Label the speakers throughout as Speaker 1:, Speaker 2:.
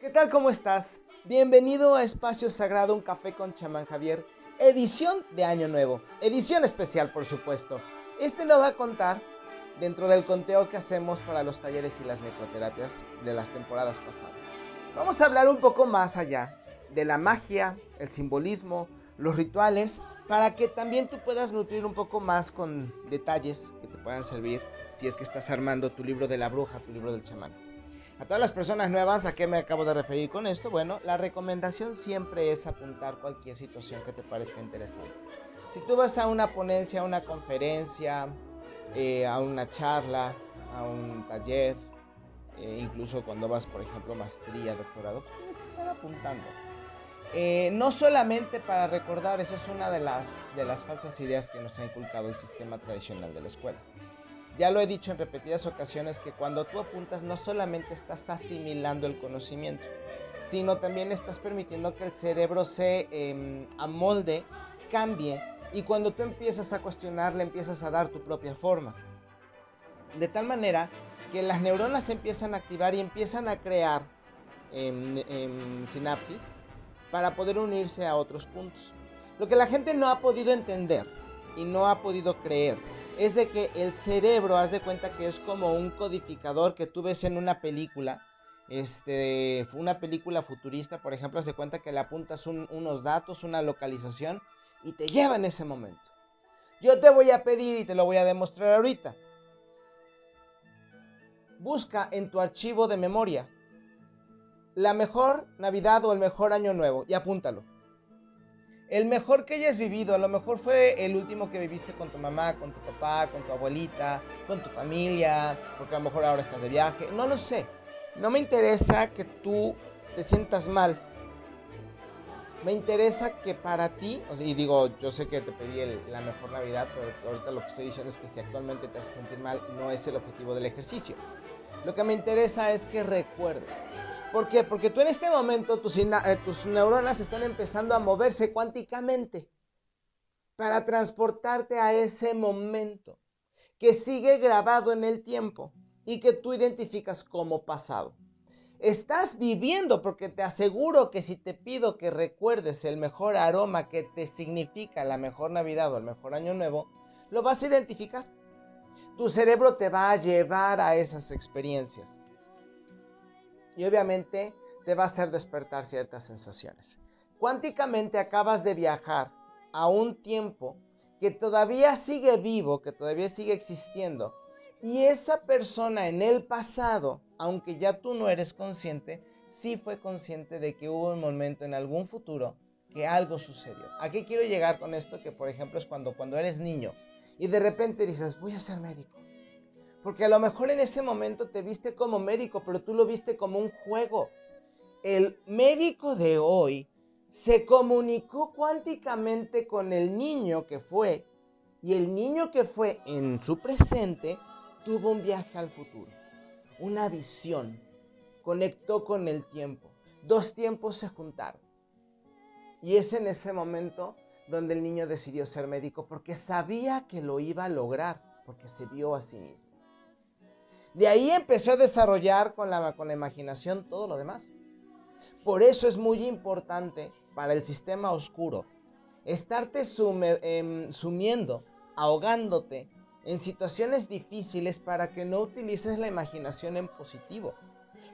Speaker 1: ¿Qué tal? ¿Cómo estás? Bienvenido a Espacio Sagrado, un café con chamán Javier, edición de Año Nuevo, edición especial por supuesto. Este lo va a contar dentro del conteo que hacemos para los talleres y las microterapias de las temporadas pasadas. Vamos a hablar un poco más allá de la magia, el simbolismo, los rituales, para que también tú puedas nutrir un poco más con detalles que te puedan servir si es que estás armando tu libro de la bruja, tu libro del chamán. A todas las personas nuevas, ¿a qué me acabo de referir con esto? Bueno, la recomendación siempre es apuntar cualquier situación que te parezca interesante. Si tú vas a una ponencia, a una conferencia, eh, a una charla, a un taller, eh, incluso cuando vas, por ejemplo, maestría, doctorado, pues tienes que estar apuntando. Eh, no solamente para recordar, eso es una de las, de las falsas ideas que nos ha inculcado el sistema tradicional de la escuela. Ya lo he dicho en repetidas ocasiones que cuando tú apuntas no solamente estás asimilando el conocimiento, sino también estás permitiendo que el cerebro se em, amolde, cambie y cuando tú empiezas a cuestionar, le empiezas a dar tu propia forma. De tal manera que las neuronas empiezan a activar y empiezan a crear en sinapsis para poder unirse a otros puntos. Lo que la gente no ha podido entender y no ha podido creer es de que el cerebro, haz de cuenta que es como un codificador que tú ves en una película, este, una película futurista, por ejemplo, hace cuenta que le apuntas unos datos, una localización y te lleva en ese momento. Yo te voy a pedir y te lo voy a demostrar ahorita. Busca en tu archivo de memoria la mejor Navidad o el mejor Año Nuevo y apúntalo. El mejor que hayas vivido, a lo mejor fue el último que viviste con tu mamá, con tu papá, con tu abuelita, con tu familia, porque a lo mejor ahora estás de viaje, no lo sé. No me interesa que tú te sientas mal me interesa que para ti, y digo, yo sé que te pedí la mejor Navidad, pero ahorita lo que estoy diciendo es que si actualmente te hace sentir mal, no es el objetivo del ejercicio. Lo que me interesa es que recuerdes. ¿Por qué? Porque tú en este momento tus, eh, tus neuronas están empezando a moverse cuánticamente para transportarte a ese momento que sigue grabado en el tiempo y que tú identificas como pasado. Estás viviendo porque te aseguro que si te pido que recuerdes el mejor aroma que te significa la mejor Navidad o el mejor Año Nuevo, lo vas a identificar. Tu cerebro te va a llevar a esas experiencias. Y obviamente te va a hacer despertar ciertas sensaciones. Cuánticamente acabas de viajar a un tiempo que todavía sigue vivo, que todavía sigue existiendo. Y esa persona en el pasado aunque ya tú no eres consciente, sí fue consciente de que hubo un momento en algún futuro que algo sucedió. ¿A qué quiero llegar con esto? Que por ejemplo es cuando, cuando eres niño y de repente dices, voy a ser médico. Porque a lo mejor en ese momento te viste como médico, pero tú lo viste como un juego. El médico de hoy se comunicó cuánticamente con el niño que fue y el niño que fue en su presente tuvo un viaje al futuro una visión, conectó con el tiempo. Dos tiempos se juntaron. Y es en ese momento donde el niño decidió ser médico porque sabía que lo iba a lograr, porque se vio a sí mismo. De ahí empezó a desarrollar con la, con la imaginación todo lo demás. Por eso es muy importante para el sistema oscuro estarte em, sumiendo, ahogándote en situaciones difíciles para que no utilices la imaginación en positivo.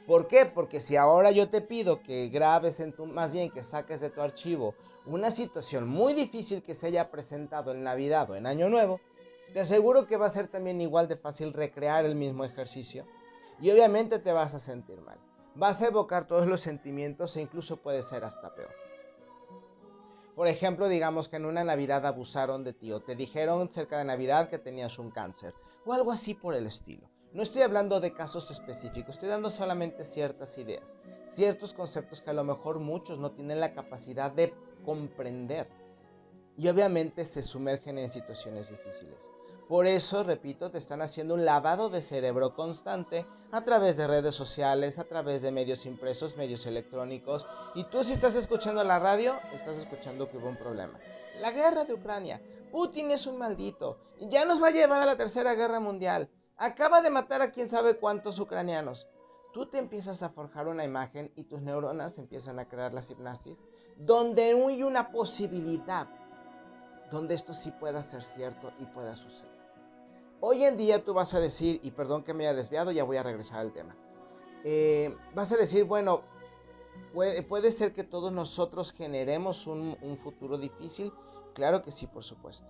Speaker 1: ¿Por qué? Porque si ahora yo te pido que grabes en tu, más bien que saques de tu archivo una situación muy difícil que se haya presentado en Navidad o en Año Nuevo, te aseguro que va a ser también igual de fácil recrear el mismo ejercicio y obviamente te vas a sentir mal. Vas a evocar todos los sentimientos e incluso puede ser hasta peor. Por ejemplo, digamos que en una Navidad abusaron de ti o te dijeron cerca de Navidad que tenías un cáncer o algo así por el estilo. No estoy hablando de casos específicos, estoy dando solamente ciertas ideas, ciertos conceptos que a lo mejor muchos no tienen la capacidad de comprender y obviamente se sumergen en situaciones difíciles. Por eso, repito, te están haciendo un lavado de cerebro constante a través de redes sociales, a través de medios impresos, medios electrónicos. Y tú si estás escuchando la radio, estás escuchando que hubo un problema. La guerra de Ucrania. Putin es un maldito. Ya nos va a llevar a la tercera guerra mundial. Acaba de matar a quién sabe cuántos ucranianos. tú te empiezas a forjar una imagen y tus neuronas empiezan a crear la hipnosis, donde hay una posibilidad, donde esto sí pueda ser cierto y pueda suceder. Hoy en día tú vas a decir, y perdón que me haya desviado, ya voy a regresar al tema. Eh, vas a decir, bueno, puede, ser que todos nosotros generemos un, un futuro difícil. Claro que sí, por supuesto.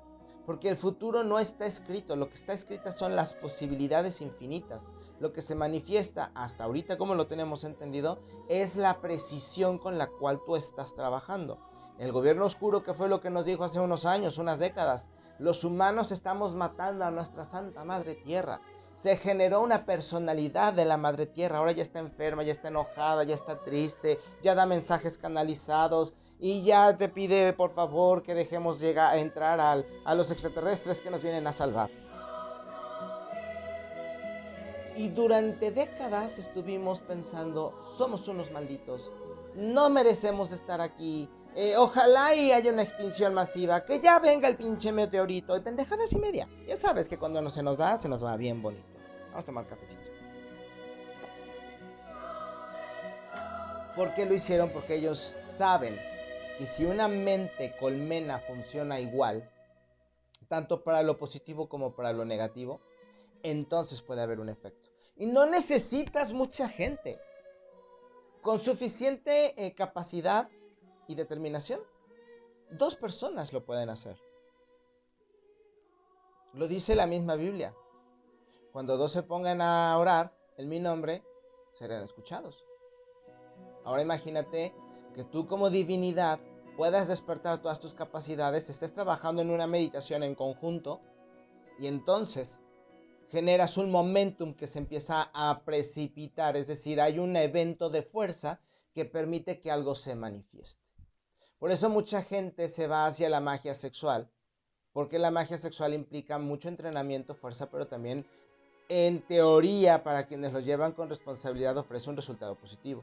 Speaker 1: Porque el futuro no está escrito, lo que está escrito son las posibilidades infinitas. Lo que se manifiesta hasta ahorita, como lo tenemos entendido, es la precisión con la cual tú estás trabajando. El gobierno oscuro, que fue lo que nos dijo hace unos años, unas décadas, los humanos estamos matando a nuestra Santa Madre Tierra. Se generó una personalidad de la Madre Tierra. Ahora ya está enferma, ya está enojada, ya está triste, ya da mensajes canalizados y ya te pide por favor que dejemos llegar a entrar a los extraterrestres que nos vienen a salvar. Y durante décadas estuvimos pensando, somos unos malditos, no merecemos estar aquí, eh, ojalá y haya una extinción masiva, que ya venga el pinche meteorito y pendejadas y media. Ya sabes que cuando no se nos da, se nos va bien bonito. Vamos a tomar cafecito. ¿Por qué lo hicieron? Porque ellos saben que si una mente colmena funciona igual, tanto para lo positivo como para lo negativo, entonces puede haber un efecto. Y no necesitas mucha gente. Con suficiente eh, capacidad y determinación, dos personas lo pueden hacer. Lo dice la misma Biblia. Cuando dos se pongan a orar en mi nombre, serán escuchados. Ahora imagínate que tú como divinidad puedas despertar todas tus capacidades, estés trabajando en una meditación en conjunto y entonces generas un momentum que se empieza a precipitar, es decir, hay un evento de fuerza que permite que algo se manifieste. Por eso mucha gente se va hacia la magia sexual, porque la magia sexual implica mucho entrenamiento, fuerza, pero también en teoría para quienes lo llevan con responsabilidad ofrece un resultado positivo.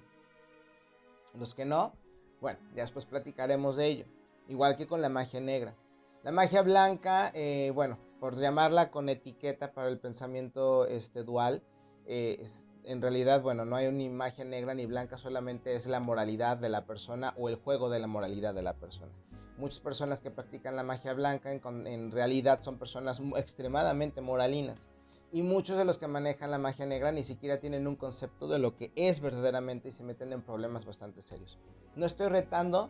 Speaker 1: Los que no, bueno, ya después platicaremos de ello. Igual que con la magia negra. La magia blanca, eh, bueno, por llamarla con etiqueta para el pensamiento este, dual, eh, es, en realidad, bueno, no hay una imagen negra ni blanca, solamente es la moralidad de la persona o el juego de la moralidad de la persona. Muchas personas que practican la magia blanca en, realidad son personas extremadamente moralinas. Y muchos de los que manejan la magia negra ni siquiera tienen un concepto de lo que es verdaderamente y se meten en problemas bastante serios. No estoy retando,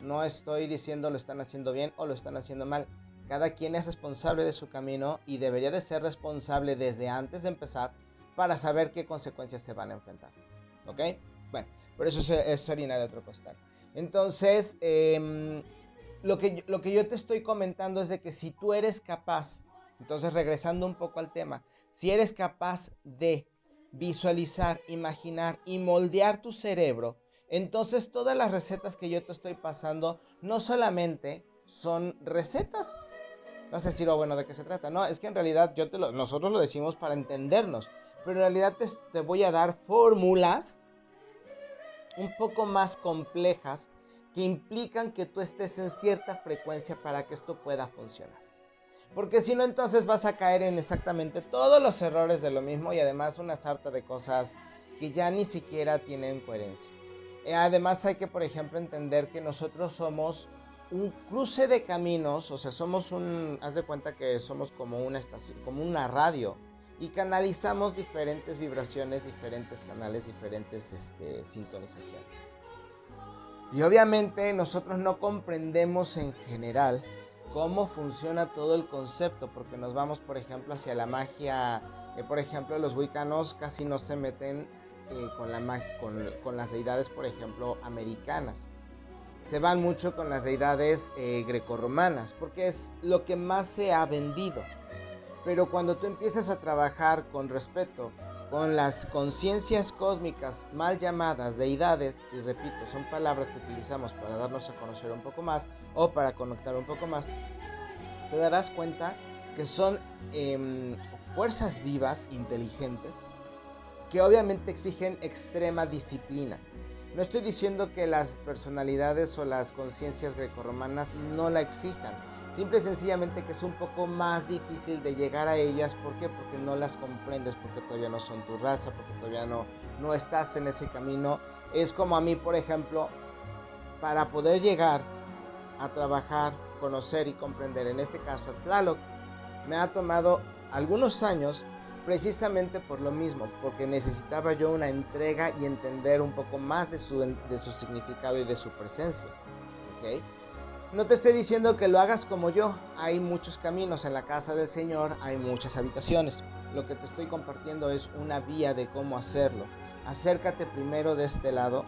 Speaker 1: no estoy diciendo lo están haciendo bien o lo están haciendo mal. Cada quien es responsable de su camino y debería de ser responsable desde antes de empezar para saber qué consecuencias se van a enfrentar. ¿Ok? Bueno, por eso es, harina de otro costal. Entonces, em, lo, que, lo que yo te estoy comentando es de que si tú eres capaz, entonces regresando un poco al tema, si eres capaz de visualizar, imaginar y moldear tu cerebro, entonces todas las recetas que yo te estoy pasando no solamente son recetas. No sé si lo bueno, ¿de qué se trata? No, es que en realidad yo te lo, nosotros lo decimos para entendernos pero en realidad te, voy a dar fórmulas un poco más complejas que implican que tú estés en cierta frecuencia para que esto pueda funcionar. Porque si no, entonces vas a caer en exactamente todos los errores de lo mismo y además una sarta de cosas que ya ni siquiera tienen coherencia. Eh, además hay que, por ejemplo, entender que nosotros somos un cruce de caminos, o sea, somos un, haz de cuenta que somos como una estación, como una radio y canalizamos diferentes vibraciones, diferentes canales, diferentes este, sintonizaciones. Y obviamente nosotros no comprendemos en general cómo funciona todo el concepto, porque nos vamos, por ejemplo, hacia la magia. Eh, por ejemplo, los wicanos casi no se meten eh, con, la magia, con, con, las deidades, por ejemplo, americanas. Se van mucho con las deidades eh, grecorromanas, porque es lo que más se ha vendido. Pero cuando tú empiezas a trabajar con respeto con las conciencias cósmicas mal llamadas deidades, y repito, son palabras que utilizamos para darnos a conocer un poco más o para conectar un poco más, te darás cuenta que son em, fuerzas vivas, inteligentes, que obviamente exigen extrema disciplina. No estoy diciendo que las personalidades o las conciencias grecorromanas no la exijan, Simple y sencillamente que es un poco más difícil de llegar a ellas. ¿Por qué? Porque no las comprendes, porque todavía no son tu raza, porque todavía no, no estás en ese camino. Es como a mí, por ejemplo, para poder llegar a trabajar, conocer y comprender, en este caso a Tlaloc, me ha tomado algunos años precisamente por lo mismo, porque necesitaba yo una entrega y entender un poco más de su, de su significado y de su presencia. ¿okay? No te estoy diciendo que lo hagas como yo, hay muchos caminos en la casa del Señor, hay muchas habitaciones. Lo que te estoy compartiendo es una vía de cómo hacerlo. Acércate primero de este lado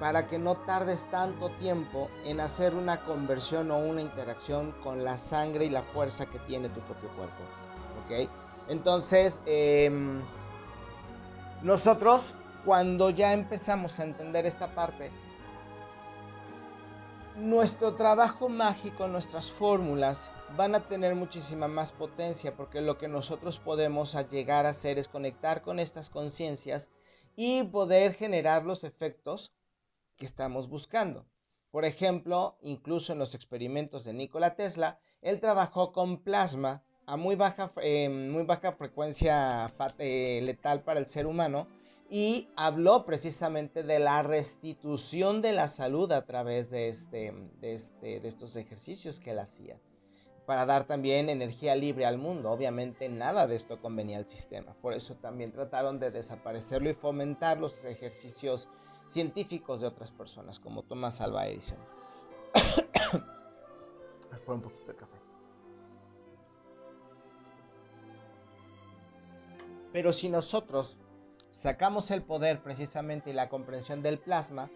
Speaker 1: para que no tardes tanto tiempo en hacer una conversión o una interacción con la sangre y la fuerza que tiene tu propio cuerpo. ¿Ok? Entonces, em, nosotros cuando ya empezamos a entender esta parte, nuestro trabajo mágico, nuestras fórmulas van a tener muchísima más potencia porque lo que nosotros podemos llegar a hacer es conectar con estas conciencias y poder generar los efectos que estamos buscando. Por ejemplo, incluso en los experimentos de Nikola Tesla, él trabajó con plasma a muy baja, eh, muy baja frecuencia eh, letal para el ser humano y habló precisamente de la restitución de la salud a través de, este, de, este, de estos ejercicios que él hacía para dar también energía libre al mundo. Obviamente nada de esto convenía al sistema, por eso también trataron de desaparecerlo y fomentar los ejercicios científicos de otras personas, como Thomas Alva Edison. un poquito de café. Pero si nosotros sacamos el poder precisamente y la comprensión del plasma,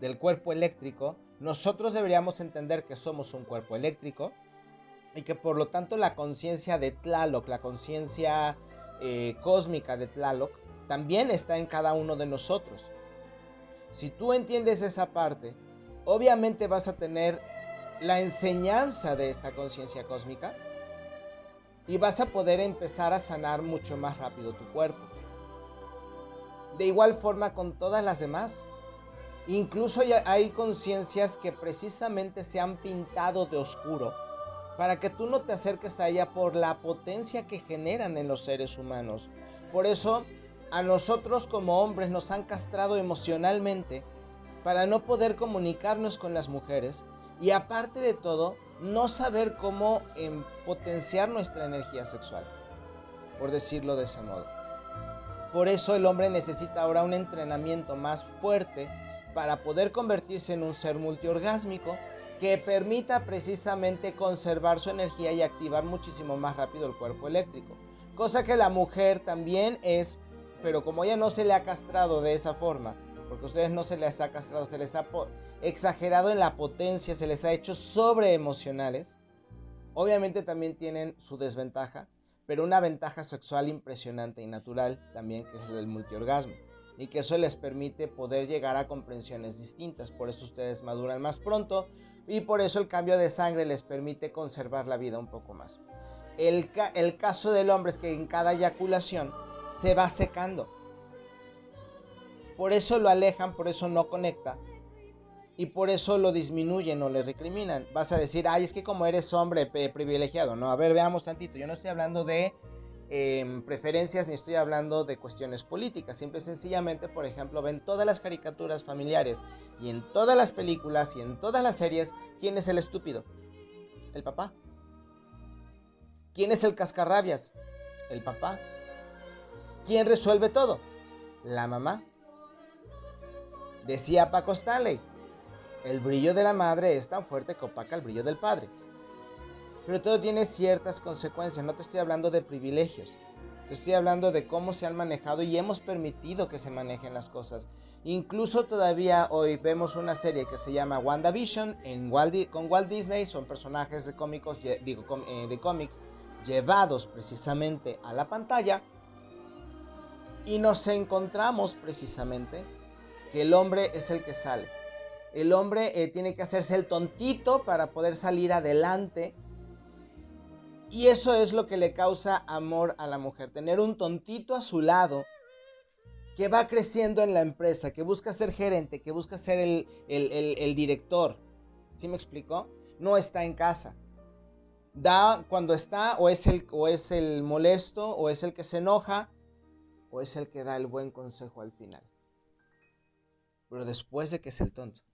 Speaker 1: del cuerpo eléctrico, nosotros deberíamos entender que somos un cuerpo eléctrico y que por lo tanto la conciencia de Tlaloc, la conciencia eh, cósmica de Tlaloc, también está en cada uno de nosotros. Si tú entiendes esa parte, obviamente vas a tener la enseñanza de esta conciencia cósmica y vas a poder empezar a sanar mucho más rápido tu cuerpo. De igual forma con todas las demás. Incluso hay conciencias que precisamente se han pintado de oscuro para que tú no te acerques a ella por la potencia que generan en los seres humanos. Por eso a nosotros como hombres nos han castrado emocionalmente para no poder comunicarnos con las mujeres y aparte de todo, no saber cómo em, potenciar nuestra energía sexual, por decirlo de ese modo. Por eso el hombre necesita ahora un entrenamiento más fuerte para poder convertirse en un ser multiorgásmico que permita precisamente conservar su energía y activar muchísimo más rápido el cuerpo eléctrico. Cosa que la mujer también es pero como ella no se le ha castrado de esa forma, porque ustedes no se les ha castrado, se les ha exagerado en la potencia, se les ha hecho sobre emocionales, obviamente también tienen su desventaja, pero una ventaja sexual impresionante y natural también, que es el multiorgasmo, y que eso les permite poder llegar a comprensiones distintas, por eso ustedes maduran más pronto y por eso el cambio de sangre les permite conservar la vida un poco más. El, el caso del hombre es que en cada eyaculación, se va secando. Por eso lo alejan, por eso no conecta. Y por eso lo disminuyen o le recriminan. Vas a decir, ay, es que como eres hombre privilegiado. No, a ver, veamos tantito. Yo no estoy hablando de em, preferencias ni estoy hablando de cuestiones políticas. Simple y sencillamente, por ejemplo, ven todas las caricaturas familiares y en todas las películas y en todas las series, ¿quién es el estúpido? El papá. ¿Quién es el cascarrabias? El papá. ¿Quién resuelve todo? La mamá. Decía Paco Stanley, el brillo de la madre es tan fuerte que opaca el brillo del padre. Pero todo tiene ciertas consecuencias, no te estoy hablando de privilegios, te estoy hablando de cómo se han manejado y hemos permitido que se manejen las cosas. Incluso todavía hoy vemos una serie que se llama WandaVision en con Walt Disney, son personajes de cómicos, digo, eh, de cómics llevados precisamente a la pantalla y nos encontramos precisamente que el hombre es el que sale. El hombre eh, tiene que hacerse el tontito para poder salir adelante. Y eso es lo que le causa amor a la mujer. Tener un tontito a su lado que va creciendo en la empresa, que busca ser gerente, que busca ser el, el director. ¿Sí me explicó? No está en casa. Da cuando está o es el o es el molesto o es el que se enoja o es el que da el buen consejo al final. Pero después de que es el tonto.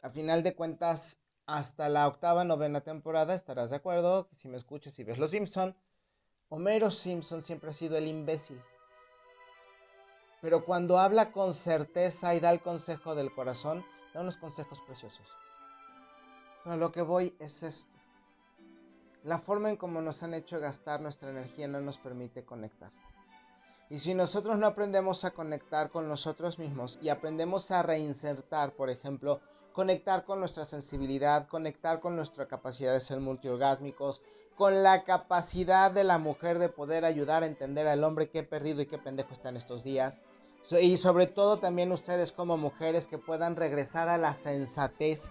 Speaker 1: A final de cuentas, hasta la octava, novena temporada, estarás de acuerdo, si me escuchas y ves Los Simpson, Homero Simpson siempre ha sido el imbécil. Pero cuando habla con certeza y da el consejo del corazón, da unos consejos preciosos. Pero lo que voy es esto. La forma en cómo nos han hecho gastar nuestra energía no nos permite conectar. Y si nosotros no aprendemos a conectar con nosotros mismos y aprendemos a reinsertar, por ejemplo, conectar con nuestra sensibilidad, conectar con nuestra capacidad de ser multiorgásmicos, con la capacidad de la mujer de poder ayudar a entender al hombre qué perdido y qué pendejo está en estos días. Y sobre todo también ustedes como mujeres que puedan regresar a la sensatez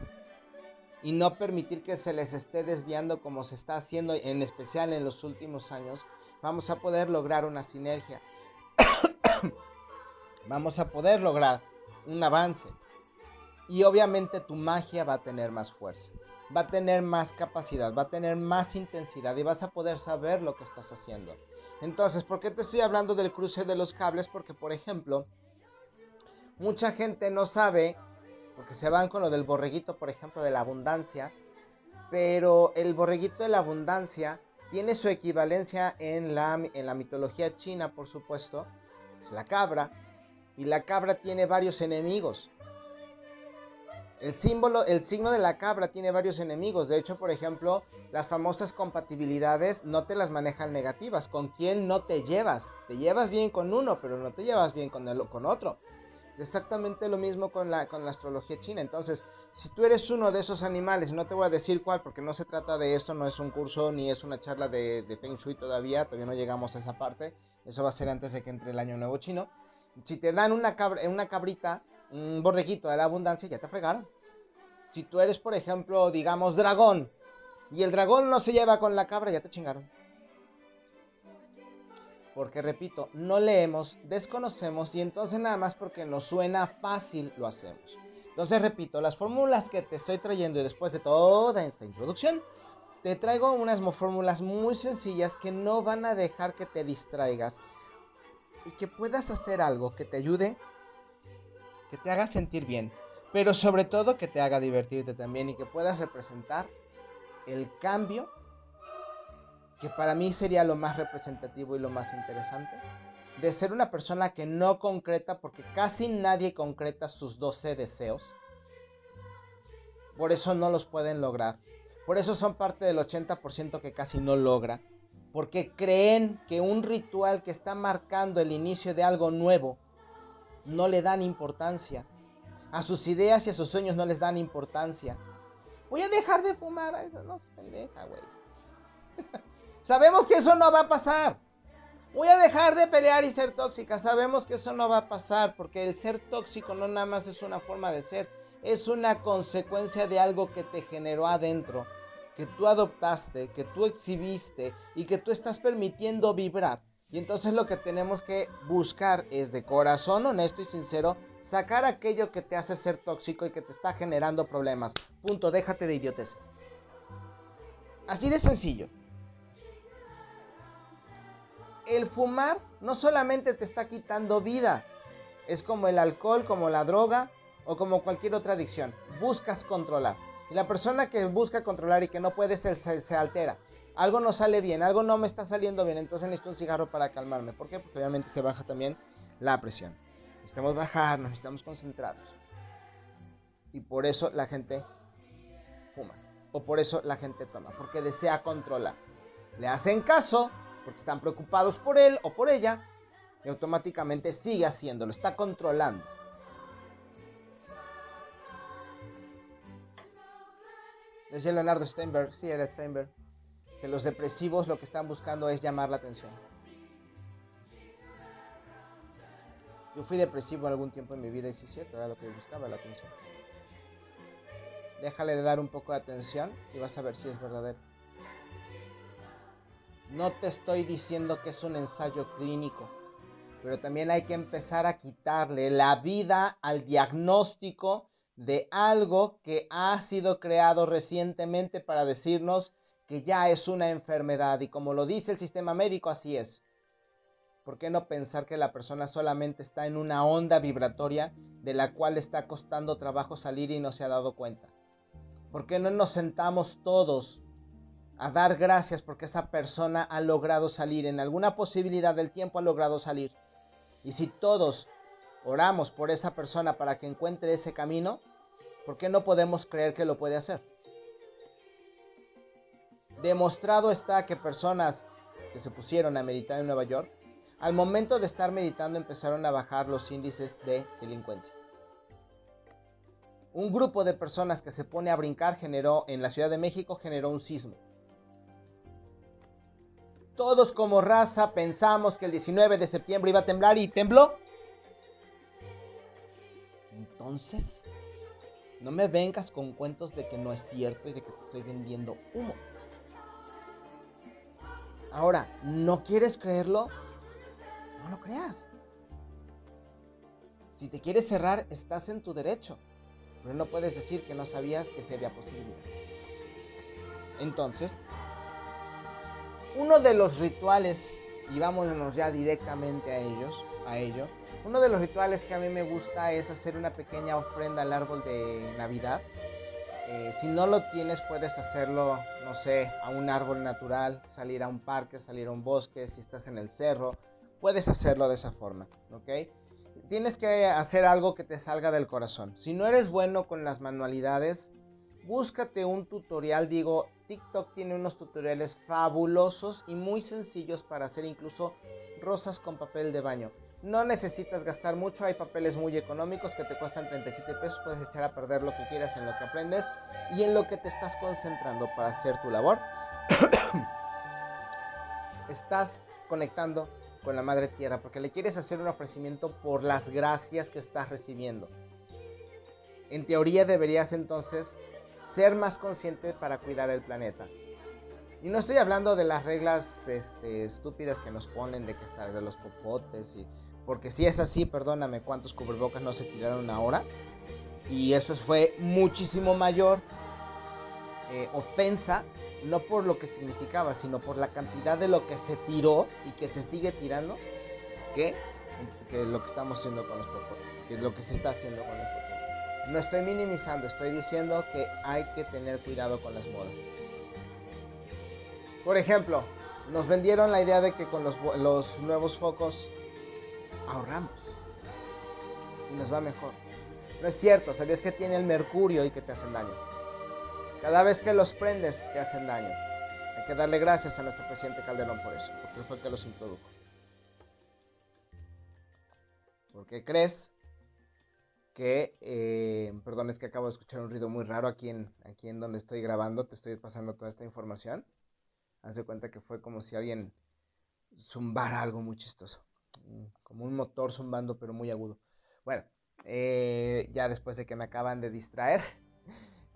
Speaker 1: y no permitir que se les esté desviando como se está haciendo en especial en los últimos años, vamos a poder lograr una sinergia. vamos a poder lograr un avance. Y obviamente tu magia va a tener más fuerza, va a tener más capacidad, va a tener más intensidad y vas a poder saber lo que estás haciendo. Entonces, ¿por qué te estoy hablando del cruce de los cables? Porque, por ejemplo, mucha gente no sabe, porque se van con lo del borreguito, por ejemplo, de la abundancia, pero el borreguito de la abundancia tiene su equivalencia en la, en la mitología china, por supuesto, es la cabra, y la cabra tiene varios enemigos. El símbolo, el signo de la cabra tiene varios enemigos. De hecho, por ejemplo, las famosas compatibilidades no te las manejan negativas. ¿Con quién no te llevas? Te llevas bien con uno, pero no te llevas bien con, el, con otro. Es exactamente lo mismo con la, con la astrología china. Entonces, si tú eres uno de esos animales, no te voy a decir cuál, porque no se trata de esto, no es un curso ni es una charla de, de Feng Shui todavía, todavía no llegamos a esa parte. Eso va a ser antes de que entre el año nuevo chino. Si te dan una, cabra, una cabrita, un borreguito de la abundancia, ya te fregaron. Si tú eres, por ejemplo, digamos, dragón, y el dragón no se lleva con la cabra, ya te chingaron. Porque, repito, no leemos, desconocemos y entonces nada más porque nos suena fácil lo hacemos. Entonces, repito, las fórmulas que te estoy trayendo y después de toda esta introducción, te traigo unas fórmulas muy sencillas que no van a dejar que te distraigas y que puedas hacer algo que te ayude, que te haga sentir bien, pero sobre todo que te haga divertirte también y que puedas representar el cambio que para mí sería lo más representativo y lo más interesante de ser una persona que no concreta porque casi nadie concreta sus 12 deseos. Por eso no los pueden lograr. Por eso son parte del 80% que casi no logra. Porque creen que un ritual que está marcando el inicio de algo nuevo no le dan importancia. A sus ideas y a sus sueños no les dan importancia. Voy a dejar de fumar. Sabemos que eso no va a pasar. Voy a dejar de pelear y ser tóxica. Sabemos que eso no va a pasar porque el ser tóxico no nada más es una forma de ser. Es una consecuencia de algo que te generó adentro, que tú adoptaste, que tú exhibiste y que tú estás permitiendo vibrar. Y entonces lo que tenemos que buscar es de corazón honesto y sincero sacar aquello que te hace ser tóxico y que te está generando problemas. Punto, déjate de idioteces. Así de sencillo. El fumar no solamente te está quitando vida, es como el alcohol, como la droga o como cualquier otra adicción. Buscas controlar. Y la persona que busca controlar y que no puede se, se, altera. Algo no sale bien, algo no me está saliendo bien, entonces necesito un cigarro para calmarme. ¿Por qué? Porque obviamente se baja también la presión necesitamos bajar, necesitamos concentrarnos. Y por eso la gente fuma. O por eso la gente toma. Porque desea controlar. Le hacen caso porque están preocupados por él o por ella. Y automáticamente sigue haciéndolo. Está controlando. Decía Leonardo Steinberg, sí era Steinberg, que los depresivos lo que están buscando es llamar la atención. Yo fui depresivo algún tiempo en mi vida y sí es cierto, era lo que buscaba, la atención. Déjale de dar un poco de atención y vas a ver si es verdadero. No te estoy diciendo que es un ensayo clínico, pero también hay que empezar a quitarle la vida al diagnóstico de algo que ha sido creado recientemente para decirnos que ya es una enfermedad y como lo dice el sistema médico, así es. ¿Por qué no pensar que la persona solamente está en una onda vibratoria de la cual está costando trabajo salir y no se ha dado cuenta? ¿Por qué no nos sentamos todos a dar gracias porque esa persona ha logrado salir, en alguna posibilidad del tiempo ha logrado salir? Y si todos oramos por esa persona para que encuentre ese camino, ¿por qué no podemos creer que lo puede hacer? Demostrado está que personas que se pusieron a meditar en Nueva York, al momento de estar meditando empezaron a bajar los índices de delincuencia. Un grupo de personas que se pone a brincar generó en la Ciudad de México generó un sismo. Todos como raza pensamos que el 19 de septiembre iba a temblar y tembló. Entonces, no me vengas con cuentos de que no es cierto y de que te estoy vendiendo humo. Ahora, ¿no quieres creerlo? No lo creas. Si te quieres cerrar, estás en tu derecho. Pero no puedes decir que no sabías que se había posible. Entonces, uno de los rituales, y vámonos ya directamente a ellos, a ello, uno de los rituales que a mí me gusta es hacer una pequeña ofrenda al árbol de Navidad. Eh, si no lo tienes, puedes hacerlo, no sé, a un árbol natural, salir a un parque, salir a un bosque, si estás en el cerro, puedes hacerlo de esa forma, ¿ok? Tienes que hacer algo que te salga del corazón. Si no eres bueno con las manualidades, búscate un tutorial. Digo, TikTok tiene unos tutoriales fabulosos y muy sencillos para hacer incluso rosas con papel de baño. No necesitas gastar mucho, hay papeles muy económicos que te cuestan 37 pesos, puedes echar a perder lo que quieras en lo que aprendes y en lo que te estás concentrando para hacer tu labor. estás conectando con la Madre Tierra porque le quieres hacer un ofrecimiento por las gracias que estás recibiendo. En teoría deberías entonces ser más consciente para cuidar el planeta. Y no estoy hablando de las reglas este, estúpidas que nos ponen de que estar de los popotes y porque si es así, perdóname, cuántos cubrebocas no se tiraron ahora. Y eso fue muchísimo mayor eh, ofensa, no por lo que significaba, sino por la cantidad de lo que se tiró y que se sigue tirando, que, lo que estamos haciendo con los popotes, que lo que se está haciendo con los popotes. No estoy minimizando, estoy diciendo que hay que tener cuidado con las modas. Por ejemplo, nos vendieron la idea de que con los nuevos focos ahorramos y nos va mejor. No es cierto, sabías que tiene el mercurio y que te hacen daño. Cada vez que los prendes te hacen daño. Hay que darle gracias a nuestro presidente Calderón por eso, porque fue el que los introdujo. Porque crees que, eh, perdón, es que acabo de escuchar un ruido muy raro aquí en, aquí en donde estoy grabando, te estoy pasando toda esta información. Haz de cuenta que fue como si alguien zumbara algo muy chistoso como un motor zumbando, pero muy agudo. Bueno, eh, ya después de que me acaban de distraer.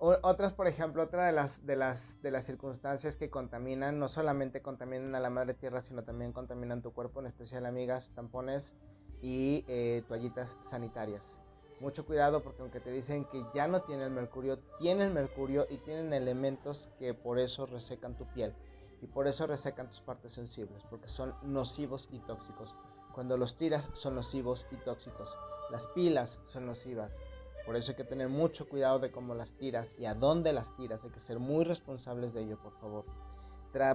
Speaker 1: Otras, por ejemplo, otra de las, de, las, de las circunstancias que contaminan, no solamente contaminan a la madre tierra, sino también contaminan tu cuerpo, en especial amigas, tampones y eh, toallitas sanitarias. Mucho cuidado porque aunque te dicen que ya no tiene el mercurio, tiene el mercurio y tienen elementos que por eso resecan tu piel y por eso resecan tus partes sensibles, porque son nocivos y tóxicos. Cuando los tiras son nocivos y tóxicos. Las pilas son nocivas. Por eso hay que tener mucho cuidado de cómo las tiras y a dónde las tiras. Hay que ser muy responsables de ello, por favor.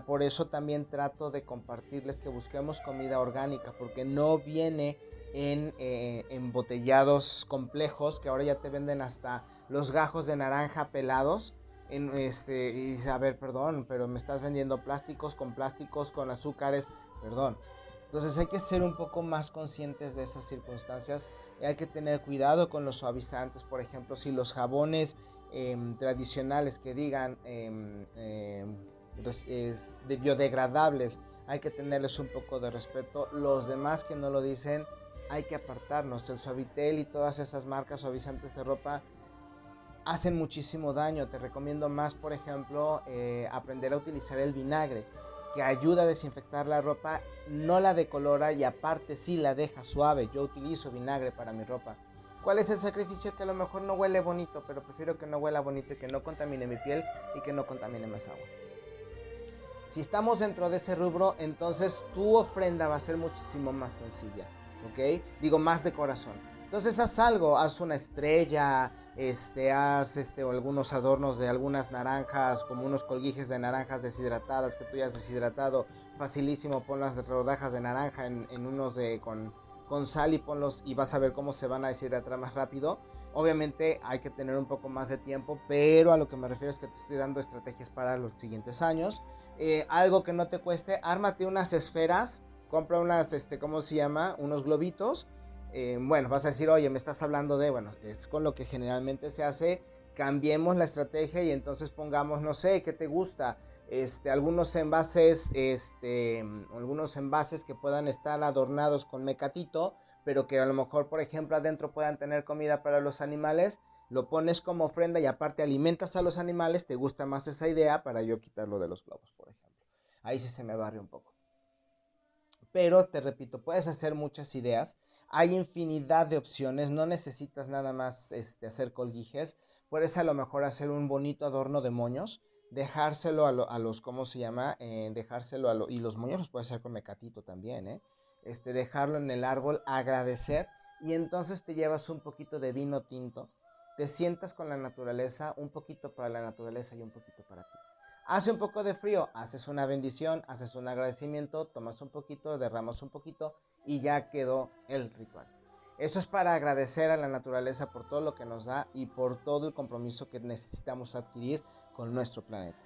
Speaker 1: por eso también trato de compartirles que busquemos comida orgánica, porque no viene en eh, embotellados complejos, que ahora ya te venden hasta los gajos de naranja pelados. En este, y a ver, perdón, pero me estás vendiendo plásticos con plásticos, con azúcares, perdón. Entonces hay que ser un poco más conscientes de esas circunstancias. Hay que tener cuidado con los suavizantes, por ejemplo, si los jabones em, tradicionales que digan de biodegradables, hay que tenerles un poco de respeto. Los demás que no lo dicen, hay que apartarnos. El Suavitel y todas esas marcas suavizantes de ropa hacen muchísimo daño. Te recomiendo más, por ejemplo, eh, aprender a utilizar el vinagre que ayuda a desinfectar la ropa, no la decolora y aparte sí la deja suave. Yo utilizo vinagre para mi ropa. ¿Cuál es el sacrificio? Que a lo mejor no huele bonito, pero prefiero que no huela bonito y que no contamine mi piel y que no contamine más agua. Si estamos dentro de ese rubro, entonces tu ofrenda va a ser muchísimo más sencilla, ¿ok? Digo, más de corazón. Entonces haz algo, haz una estrella, este, haz este, algunos adornos de algunas naranjas, como unos colguijes de naranjas deshidratadas que tú ya has deshidratado, facilísimo, pon las rodajas de naranja en, en unos de con con sal y ponlos y vas a ver cómo se van a deshidratar más rápido. Obviamente hay que tener un poco más de tiempo, pero a lo que me refiero es que te estoy dando estrategias para los siguientes años. Eh, algo que no te cueste, ármate unas esferas, compra unas, este, ¿cómo se llama? Unos globitos. Eh, bueno, vas a decir, oye, me estás hablando de, bueno, es con lo que generalmente se hace. Cambiemos la estrategia y entonces pongamos, no sé, ¿qué te gusta? este, algunos envases, este, algunos envases que puedan estar adornados con mecatito, pero que a lo mejor, por ejemplo, adentro puedan tener comida para los animales, lo pones como ofrenda y aparte alimentas a los animales, te gusta más esa idea para yo quitarlo de los globos, por ejemplo. Ahí sí se me barre un poco. Pero te repito, puedes hacer muchas ideas. Hay infinidad de opciones, no necesitas nada más este, hacer colguijes. Puedes a lo mejor hacer un bonito adorno de moños dejárselo a, los, ¿cómo se llama? Eh, dejárselo a los, y los moños los puedes hacer con mecatito también, ¿eh? Este, dejarlo en el árbol, agradecer y entonces te llevas un poquito de vino tinto, te sientas con la naturaleza, un poquito para la naturaleza y un poquito para ti. Hace un poco de frío, haces una bendición, haces un agradecimiento, tomas un poquito, derramas un poquito y ya quedó el ritual. Eso es para agradecer a la naturaleza por todo lo que nos da y por todo el compromiso que necesitamos adquirir con nuestro planeta.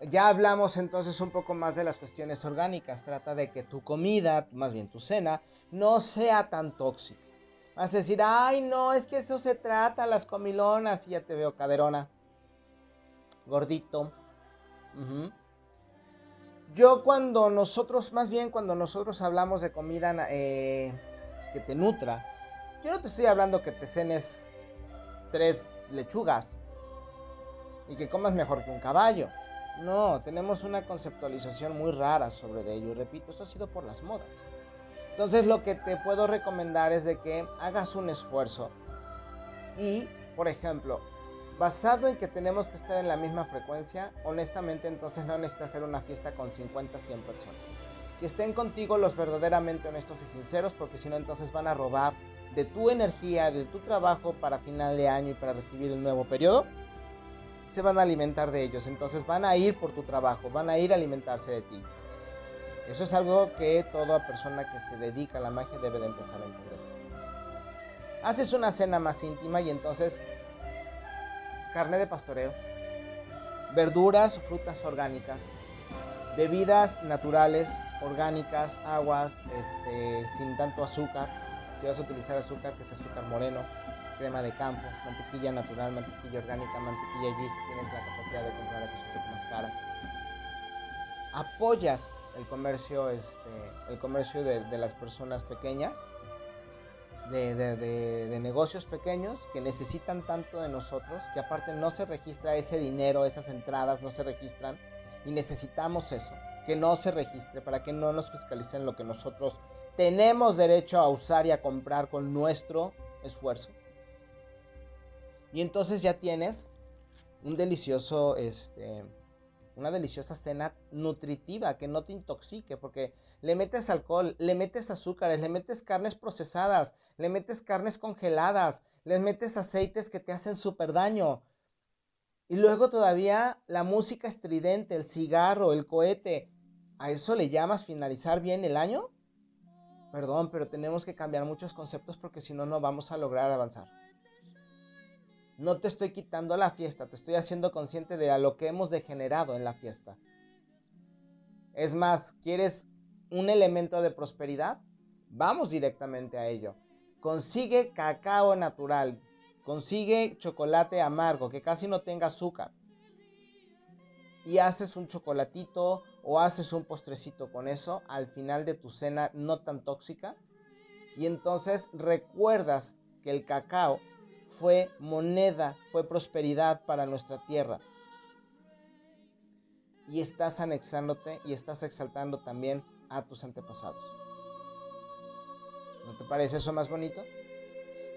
Speaker 1: Ya hablamos entonces un poco más de las cuestiones orgánicas. Trata de que tu comida, más bien tu cena, no sea tan tóxica. Vas a decir, ay, no, es que eso se trata, las comilonas, y ya te veo caderona, gordito. Yo cuando nosotros, más bien cuando nosotros hablamos de comida eh, que te nutra, yo no te estoy hablando que te cenes tres lechugas y que comas mejor que un caballo. No, tenemos una conceptualización muy rara sobre ello. Y repito, eso ha sido por las modas. Entonces lo que te puedo recomendar es de que hagas un esfuerzo. Y, por ejemplo, basado en que tenemos que estar en la misma frecuencia, honestamente entonces no necesitas hacer una fiesta con 50, 100 personas. Que estén contigo los verdaderamente honestos y sinceros, porque si no entonces van a robar de tu energía, de tu trabajo para final de año y para recibir el nuevo periodo se van a alimentar de ellos. Entonces van a ir por tu trabajo, van a ir a alimentarse de ti. Eso es algo que toda persona que se dedica a la magia debe de empezar a entender. Haces una cena más íntima y entonces carne de pastoreo, verduras, frutas orgánicas, bebidas naturales, orgánicas, aguas, este, sin tanto azúcar. Si vas a utilizar azúcar, que es azúcar moreno, crema de campo, mantequilla natural, mantequilla orgánica, mantequilla allí si tienes la capacidad de comprar a un poco más cara. Apoyas el comercio, este, el comercio de las personas pequeñas, de, de, negocios pequeños que necesitan tanto de nosotros, que aparte no se registra ese dinero, esas entradas no se registran y necesitamos eso, que no se registre para que no nos fiscalicen lo que nosotros tenemos derecho a usar y a comprar con nuestro esfuerzo. Y entonces ya tienes un delicioso, este, una deliciosa cena nutritiva que no te intoxique, porque le metes alcohol, le metes azúcares, le metes carnes procesadas, le metes carnes congeladas, le metes aceites que te hacen súper daño. Y luego todavía la música estridente, el cigarro, el cohete. ¿A eso le llamas finalizar bien el año? Perdón, pero tenemos que cambiar muchos conceptos porque si no, no vamos a lograr avanzar. No te estoy quitando la fiesta, te estoy haciendo consciente de a lo que hemos degenerado en la fiesta. Es más, ¿quieres un elemento de prosperidad? Vamos directamente a ello. Consigue cacao natural, consigue chocolate amargo que casi no tenga azúcar. Y haces un chocolatito o haces un postrecito con eso al final de tu cena no tan tóxica. Y entonces recuerdas que el cacao fue moneda, fue prosperidad para nuestra tierra. Y estás anexándote y estás exaltando también a tus antepasados. ¿No te parece eso más bonito?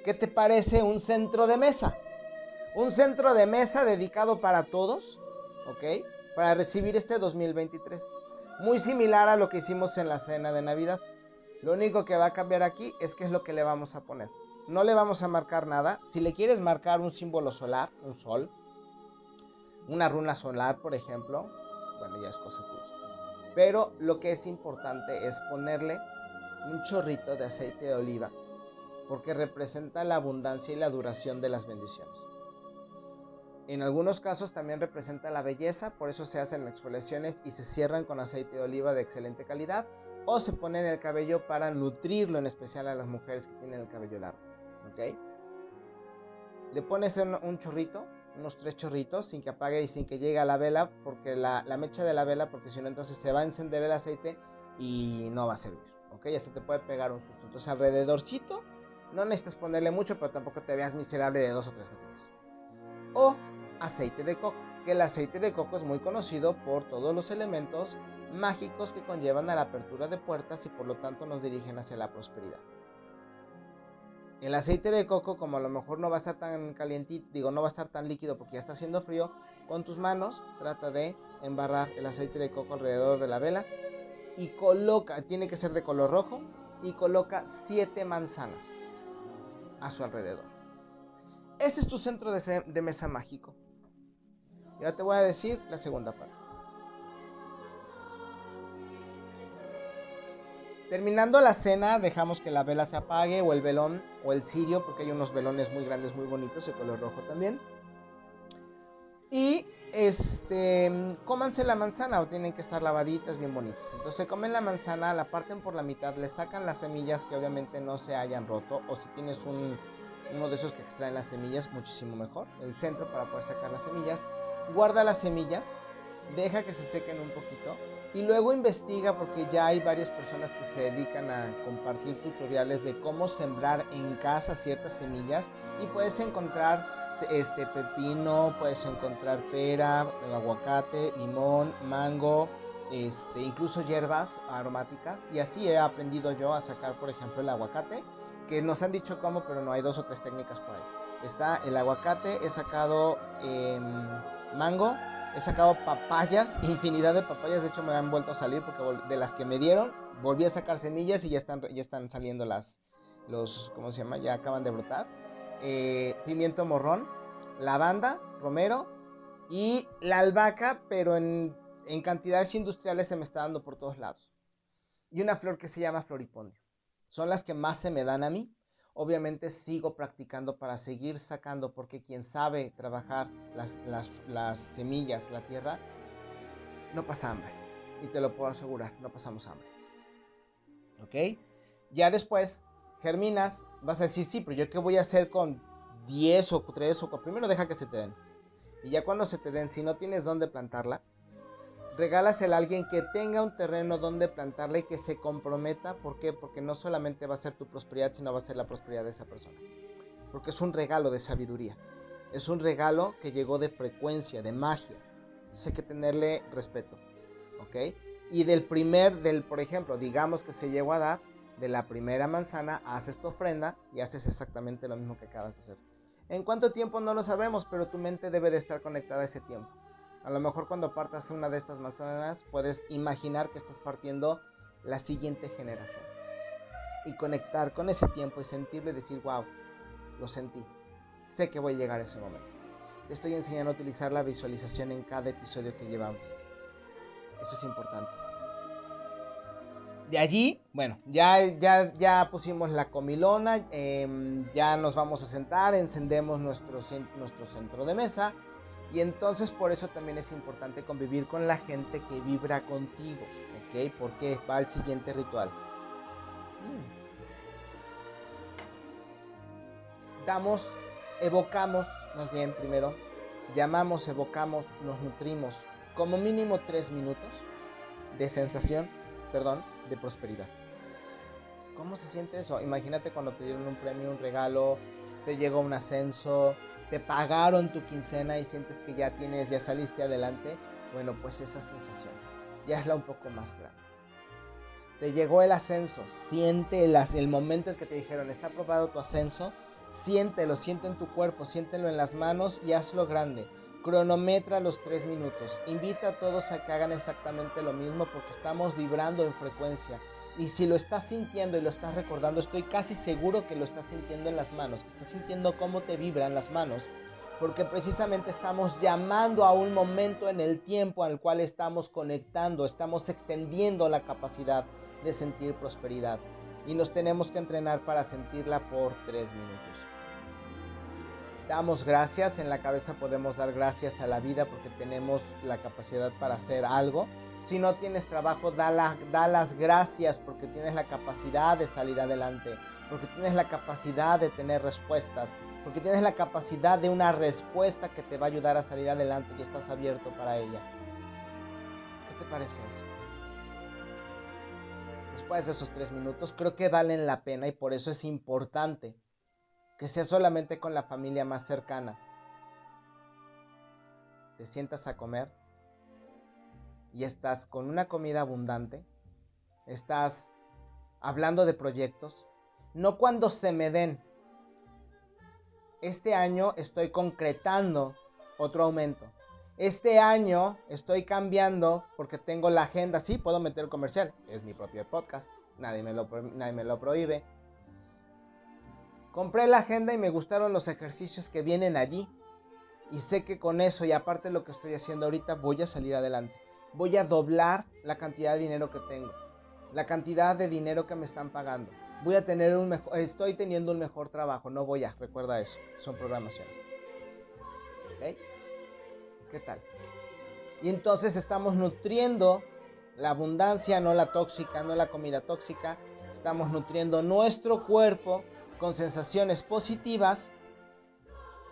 Speaker 1: ¿Qué te parece un centro de mesa? Un centro de mesa dedicado para todos, ¿ok? Para recibir este 2023. Muy similar a lo que hicimos en la cena de Navidad. Lo único que va a cambiar aquí es qué es lo que le vamos a poner. No le vamos a marcar nada. Si le quieres marcar un símbolo solar, un sol, una runa solar, por ejemplo, bueno, ya es cosa tuya. Pero lo que es importante es ponerle un chorrito de aceite de oliva porque representa la abundancia y la duración de las bendiciones. En algunos casos también representa la belleza, por eso se hacen exfoliaciones y se cierran con aceite de oliva de excelente calidad o se pone en el cabello para nutrirlo, en especial a las mujeres que tienen el cabello largo. ¿Ok? Le pones un, chorrito, unos tres chorritos, sin que apague y sin que llegue a la vela, porque la, la mecha de la vela, porque si no entonces se va a encender el aceite y no va a servir. ¿Ok? Ya se te puede pegar un susto. Entonces alrededorcito no necesitas ponerle mucho, pero tampoco te veas miserable de dos o tres gotitas. O aceite de coco, que el aceite de coco es muy conocido por todos los elementos mágicos que conllevan a la apertura de puertas y por lo tanto nos dirigen hacia la prosperidad. El aceite de coco, como a lo mejor no va a estar tan calientito, digo, no va a estar tan líquido porque ya está haciendo frío, con tus manos trata de embarrar el aceite de coco alrededor de la vela y coloca, tiene que ser de color rojo, y coloca siete manzanas a su alrededor. Ese es tu centro de, mesa mágico. Y ahora te voy a decir la segunda parte. Terminando la cena, dejamos que la vela se apague o el velón o el cirio, porque hay unos velones muy grandes, muy bonitos, de color rojo también. Y este, cómanse la manzana o tienen que estar lavaditas, bien bonitas. Entonces se comen la manzana, la parten por la mitad, le sacan las semillas que obviamente no se hayan roto. O si tienes un, uno de esos que extraen las semillas, muchísimo mejor. El centro para poder sacar las semillas. Guarda las semillas, deja que se sequen un poquito y luego investiga porque ya hay varias personas que se dedican a compartir tutoriales de cómo sembrar en casa ciertas semillas y puedes encontrar este pepino, puedes encontrar pera, aguacate, limón, mango, este, incluso hierbas aromáticas. Y así he aprendido yo a sacar por ejemplo el aguacate que nos han dicho cómo pero no hay dos o tres técnicas por ahí. Está el aguacate he sacado em, mango He sacado papayas, infinidad de papayas. De hecho, me han vuelto a salir porque de las que me dieron, volví a sacar semillas y ya están, ya están saliendo las, los, ¿cómo se llama? Ya acaban de brotar. Eh, pimiento morrón, lavanda, romero y la albahaca, pero en, en cantidades industriales se me está dando por todos lados. Y una flor que se llama floripondio. Son las que más se me dan a mí obviamente sigo practicando para seguir sacando, porque quien sabe trabajar las, semillas, la tierra, no pasa hambre. Y te lo puedo asegurar, no pasamos hambre. ¿Ok? Ya después germinas, vas a decir, sí, pero yo qué voy a hacer con 10 o 3 o primero deja que se te den. Y ya cuando se te den, si no tienes dónde plantarla, regálasela a alguien que tenga un terreno donde plantarla y que se comprometa. ¿Por qué? Porque no solamente va a ser tu prosperidad, sino va a ser la prosperidad de esa persona. Porque es un regalo de sabiduría. Es un regalo que llegó de frecuencia, de magia. Entonces hay que tenerle respeto. ¿Ok? Y del primer, del, por ejemplo, digamos que se llegó a dar, de la primera manzana, haces tu ofrenda y haces exactamente lo mismo que acabas de hacer. ¿En cuánto tiempo? No lo sabemos, pero tu mente debe de estar conectada a ese tiempo. A lo mejor cuando partas una de estas manzanas puedes imaginar que estás partiendo la siguiente generación. Y conectar con ese tiempo y sentirlo y decir, wow, lo sentí. Sé que voy a llegar a ese momento. Te estoy enseñando a utilizar la visualización en cada episodio que llevamos. Eso es importante. De allí, bueno, ya, ya, ya pusimos la comilona, em, ya nos vamos a sentar, encendemos nuestro, nuestro centro de mesa y entonces por eso también es importante convivir con la gente que vibra contigo, ¿ok? Porque va al siguiente ritual. Damos, evocamos, más bien primero, llamamos, evocamos, nos nutrimos como mínimo tres minutos de sensación, perdón, de prosperidad. ¿Cómo se siente eso? Imagínate cuando te dieron un premio, un regalo, te llegó un ascenso, te pagaron tu quincena y sientes que ya tienes, ya saliste adelante, bueno, pues esa sensación ya es la un poco más grande. Te llegó el ascenso, siente el, el momento en que te dijeron, está aprobado tu ascenso, Siéntelo, siente en tu cuerpo, siéntelo en las manos y hazlo grande. Cronometra los tres minutos. Invita a todos a que hagan exactamente lo mismo porque estamos vibrando en frecuencia. Y si lo estás sintiendo y lo estás recordando, estoy casi seguro que lo estás sintiendo en las manos, que estás sintiendo cómo te vibran las manos, porque precisamente estamos llamando a un momento en el tiempo al cual estamos conectando, estamos extendiendo la capacidad de sentir prosperidad y nos tenemos que entrenar para sentirla por tres minutos. Damos gracias, en la cabeza podemos dar gracias a la vida porque tenemos la capacidad para hacer algo. Si no tienes trabajo, da, las gracias porque tienes la capacidad de salir adelante, porque tienes la capacidad de tener respuestas, porque tienes la capacidad de una respuesta que te va a ayudar a salir adelante y estás abierto para ella. ¿Qué te parece eso? Después de esos tres minutos, creo que valen la pena y por eso es importante que sea solamente con la familia más cercana. Te sientas a comer y estás con una comida abundante, estás hablando de proyectos, no cuando se me den. Este año estoy concretando otro aumento. Este año estoy cambiando porque tengo la agenda. Sí, puedo meter el comercial. Es mi propio podcast. Nadie me lo, nadie me lo prohíbe. Compré la agenda y me gustaron los ejercicios que vienen allí. Y sé que con eso y aparte lo que estoy haciendo ahorita voy a salir adelante. Voy a doblar la cantidad de dinero que tengo. La cantidad de dinero que me están pagando. Voy a tener un mejor... Estoy teniendo un mejor trabajo. No voy a. Recuerda eso. Son programaciones. ¿Ok? ¿Qué tal? Y entonces estamos nutriendo la abundancia, no la tóxica, no la comida tóxica. Estamos nutriendo nuestro cuerpo con sensaciones positivas,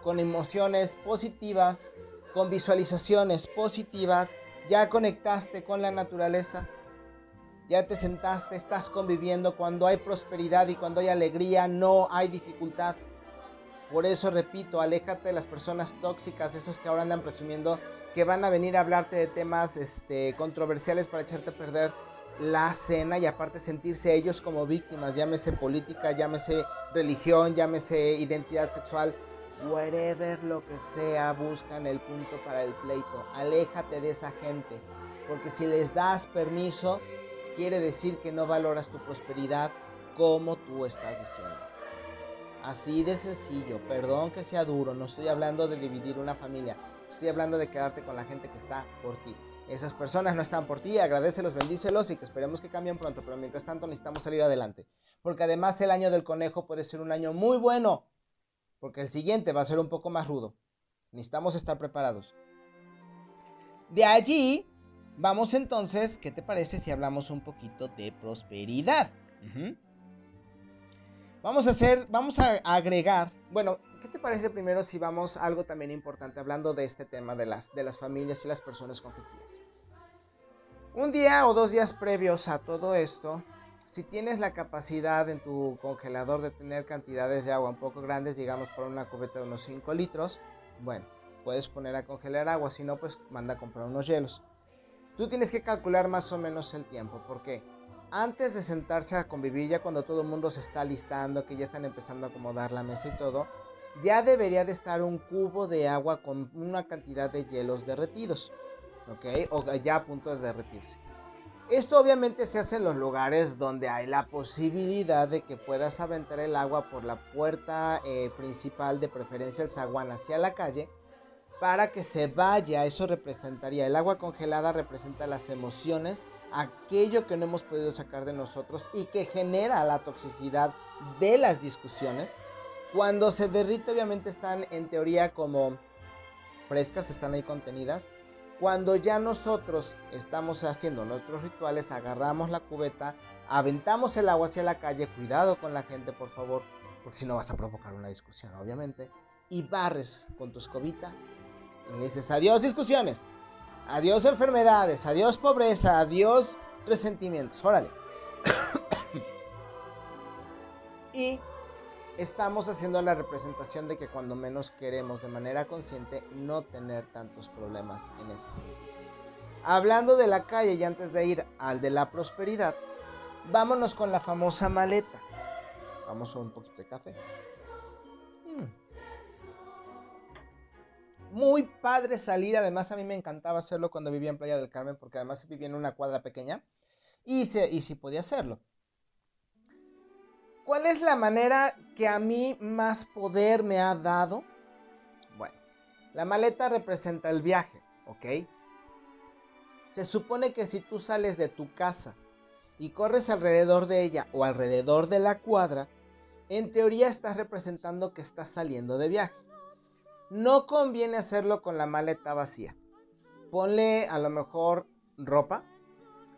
Speaker 1: con emociones positivas, con visualizaciones positivas, ya conectaste con la naturaleza, ya te sentaste, estás conviviendo, cuando hay prosperidad y cuando hay alegría no hay dificultad. Por eso repito, aléjate de las personas tóxicas, esos que ahora andan presumiendo que van a venir a hablarte de temas este, controversiales para echarte a perder la cena y aparte sentirse ellos como víctimas, llámese política, llámese religión, llámese identidad sexual, whatever lo que sea, buscan el punto para el pleito. Aléjate de esa gente, porque si les das permiso, quiere decir que no valoras tu prosperidad como tú estás diciendo. Así de sencillo, perdón que sea duro, no estoy hablando de dividir una familia, estoy hablando de quedarte con la gente que está por ti. Esas personas no están por ti, agradecelos, bendícelos y que esperemos que cambien pronto, pero mientras tanto necesitamos salir adelante. Porque además el año del conejo puede ser un año muy bueno, porque el siguiente va a ser un poco más rudo. Necesitamos estar preparados. De allí, vamos entonces, ¿qué te parece si hablamos un poquito de prosperidad? Vamos a hacer, vamos a agregar, bueno, ¿qué te parece primero si vamos a algo también importante, hablando de este tema de las, de las familias y las personas conflictivas? Un día o dos días previos a todo esto, si tienes la capacidad en tu congelador de tener cantidades de agua un poco grandes, digamos por una cubeta de unos 5 litros, bueno, puedes poner a congelar agua, si no, pues manda a comprar unos hielos. Tú tienes que calcular más o menos el tiempo, porque antes de sentarse a convivir, ya cuando todo el mundo se está listando, que ya están empezando a acomodar la mesa y todo, ya debería de estar un cubo de agua con una cantidad de hielos derretidos, ¿ok? O ya a punto de derretirse. Esto obviamente se hace en los lugares donde hay la posibilidad de que puedas aventar el agua por la puerta eh, principal, de preferencia el zaguán hacia la calle, para que se vaya. Eso representaría, el agua congelada representa las emociones, aquello que no hemos podido sacar de nosotros y que genera la toxicidad de las discusiones cuando se derrite obviamente están en teoría como frescas, están ahí contenidas. Cuando ya nosotros estamos haciendo nuestros rituales, agarramos la cubeta, aventamos el agua hacia la calle, cuidado con la gente por favor, porque si no vas a provocar una discusión obviamente, y barres con tu escobita y dices adiós discusiones, adiós enfermedades, adiós pobreza, adiós resentimientos, órale. y estamos haciendo la representación de que cuando menos queremos de manera consciente no tener tantos problemas en ese sentido. Hablando de la calle y antes de ir al de la prosperidad, vámonos con la famosa maleta. Vamos a un poquito de café. Mm. Muy padre salir, además a mí me encantaba hacerlo cuando vivía en Playa del Carmen porque además vivía en una cuadra pequeña y, se, y sí podía hacerlo. ¿Cuál es la manera que a mí más poder me ha dado? Bueno, la maleta representa el viaje, ¿ok? Se supone que si tú sales de tu casa y corres alrededor de ella o alrededor de la cuadra, en teoría estás representando que estás saliendo de viaje. No conviene hacerlo con la maleta vacía. Ponle a lo mejor ropa.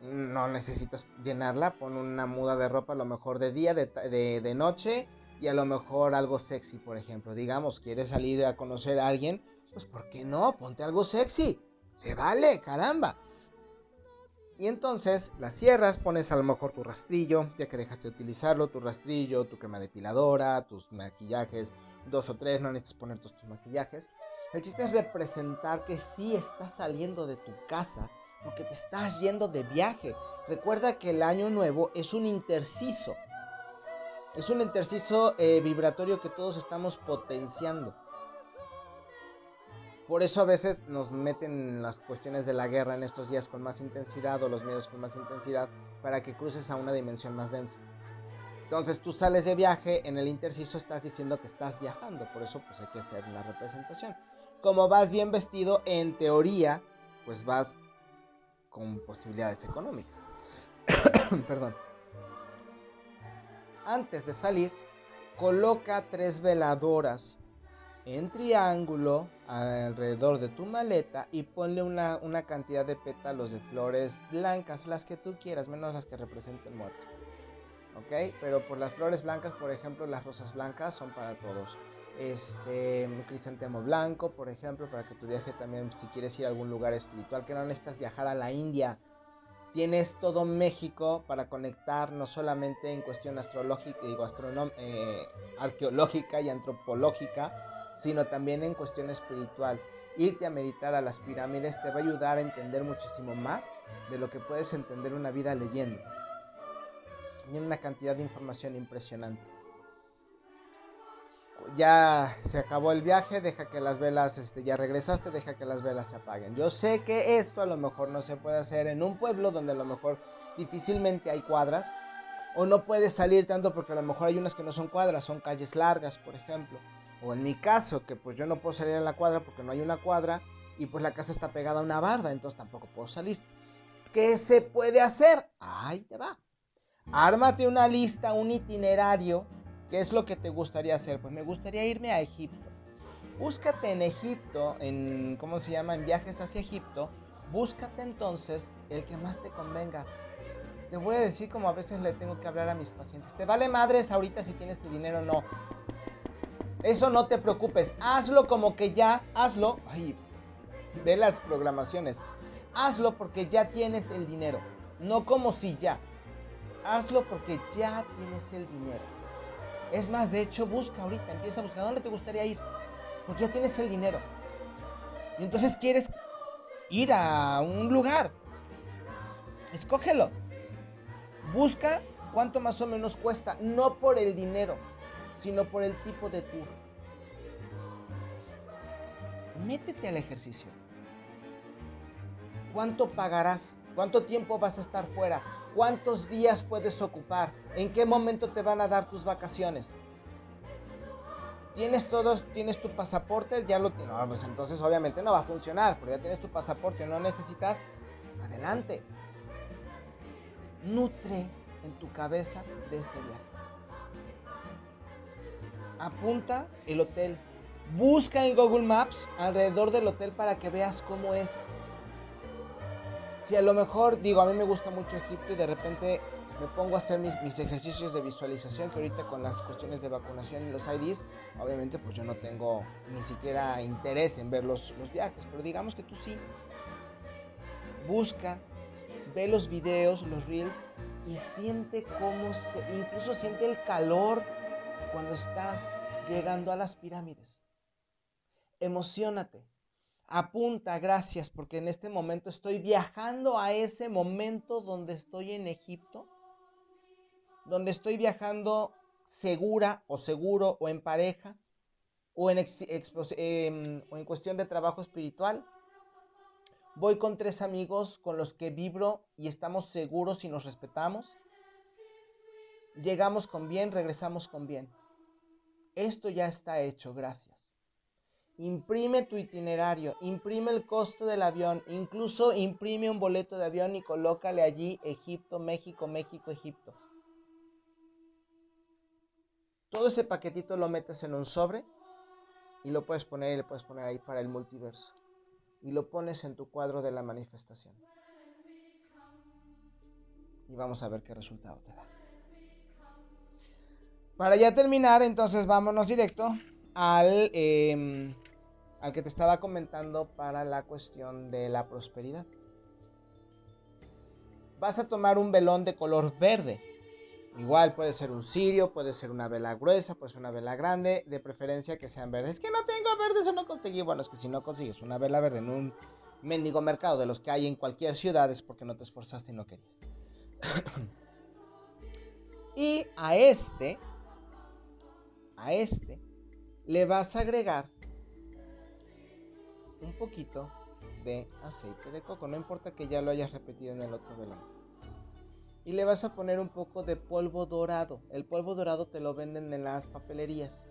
Speaker 1: No necesitas llenarla. Pon una muda de ropa a lo mejor de día, de, de noche y a lo mejor algo sexy, por ejemplo. Digamos, quieres salir a conocer a alguien, pues ¿por qué no? Ponte algo sexy. Se vale, caramba. Y entonces las cierras, pones a lo mejor tu rastrillo, ya que dejaste de utilizarlo, tu rastrillo, tu crema depiladora, tus maquillajes, dos o tres, no necesitas poner todos tus maquillajes. El chiste es representar que sí estás saliendo de tu casa porque te estás yendo de viaje. Recuerda que el año nuevo es un interciso. Es un interciso eh, vibratorio que todos estamos potenciando. Por eso a veces nos meten las cuestiones de la guerra en estos días con más intensidad o los medios con más intensidad para que cruces a una dimensión más densa. Entonces tú sales de viaje, en el interciso estás diciendo que estás viajando, por eso pues hay que hacer una representación. Como vas bien vestido, en teoría, pues vas con posibilidades económicas. Perdón. Antes de salir, coloca tres veladoras en triángulo alrededor de tu maleta y ponle una, cantidad de pétalos de flores blancas, las que tú quieras, menos las que representen muerte. ¿Ok? Pero por las flores blancas, por ejemplo, las rosas blancas son para todos. Este, un crisantemo blanco, por ejemplo, para que tu viaje también, si quieres ir a algún lugar espiritual, que no necesitas viajar a la India. Tienes todo México para conectar, no solamente en cuestión astrológica, digo, eh, arqueológica y antropológica, sino también en cuestión espiritual. Irte a meditar a las pirámides te va a ayudar a entender muchísimo más de lo que puedes entender una vida leyendo. Tiene una cantidad de información impresionante. Ya se acabó el viaje, deja que las velas, este, ya regresaste, deja que las velas se apaguen. Yo sé que esto a lo mejor no se puede hacer en un pueblo donde a lo mejor difícilmente hay cuadras, o no puedes salir tanto porque a lo mejor hay unas que no son cuadras, son calles largas, por ejemplo. O en mi caso, que pues yo no puedo salir a la cuadra porque no hay una cuadra y pues la casa está pegada a una barda, entonces tampoco puedo salir. ¿Qué se puede hacer? Ahí te va. Ármate una lista, un itinerario. ¿Qué es lo que te gustaría hacer? Pues me gustaría irme a Egipto. Búscate en Egipto, en, ¿cómo se llama? En viajes hacia Egipto. Búscate entonces el que más te convenga. Te voy a decir como a veces le tengo que hablar a mis pacientes. Te vale madres ahorita si tienes el dinero o no. Eso no te preocupes. Hazlo como que ya, hazlo. Ay, ve las programaciones. Hazlo porque ya tienes el dinero. No como si ya. Hazlo porque ya tienes el dinero. Es más, de hecho, busca ahorita, empieza a buscar dónde te gustaría ir. Porque ya tienes el dinero. Y entonces quieres ir a un lugar. Escógelo. Busca cuánto más o menos cuesta. No por el dinero sino por el tipo de tour. Métete al ejercicio. ¿Cuánto pagarás? ¿Cuánto tiempo vas a estar fuera? ¿Cuántos días puedes ocupar? ¿En qué momento te van a dar tus vacaciones? ¿Tienes todos, tienes tu pasaporte? Ya lo tienes. No, pues entonces obviamente no va a funcionar, pero ya tienes tu pasaporte, no necesitas. Adelante. Nutre en tu cabeza de este viaje apunta el hotel. Busca en Google Maps alrededor del hotel para que veas cómo es. Si a lo mejor, digo, a mí me gusta mucho Egipto y de repente me pongo a hacer mis, ejercicios de visualización, que ahorita con las cuestiones de vacunación y los IDs, obviamente pues yo no tengo ni siquiera interés en ver los, los viajes, pero digamos que tú sí. Busca, ve los videos, los reels y siente cómo se, incluso siente el calor cuando estás llegando a las pirámides. Emocionate. Apunta, gracias, porque en este momento estoy viajando a ese momento donde estoy en Egipto, donde estoy viajando segura o seguro o en pareja, o en, em, o en cuestión de trabajo espiritual, voy con tres amigos con los que vibro y estamos seguros y nos respetamos. Llegamos con bien, regresamos con bien. Esto ya está hecho, gracias. Imprime tu itinerario, imprime el costo del avión, incluso imprime un boleto de avión y colócale allí Egipto, México, México, Egipto. Todo ese paquetito lo metes en un sobre y lo puedes poner y le puedes poner ahí para el multiverso. Y lo pones en tu cuadro de la manifestación. Y vamos a ver qué resultado te da. Para ya terminar, entonces vámonos directo al, em, al que te estaba comentando para la cuestión de la prosperidad. Vas a tomar un velón de color verde Igual puede ser un cirio, puede ser una vela gruesa, puede ser una vela grande, de preferencia que sean verdes. Es que no tengo verdes o no conseguí. Bueno, es que si no consigues una vela verde en un mendigo mercado de los que hay en cualquier ciudad es porque no te esforzaste y no querías. y a este, a este, le vas a agregar un poquito de aceite de coco. No importa que ya lo hayas repetido en el otro velón y le vas a poner un poco de polvo dorado. El polvo dorado te lo venden en las papelerías.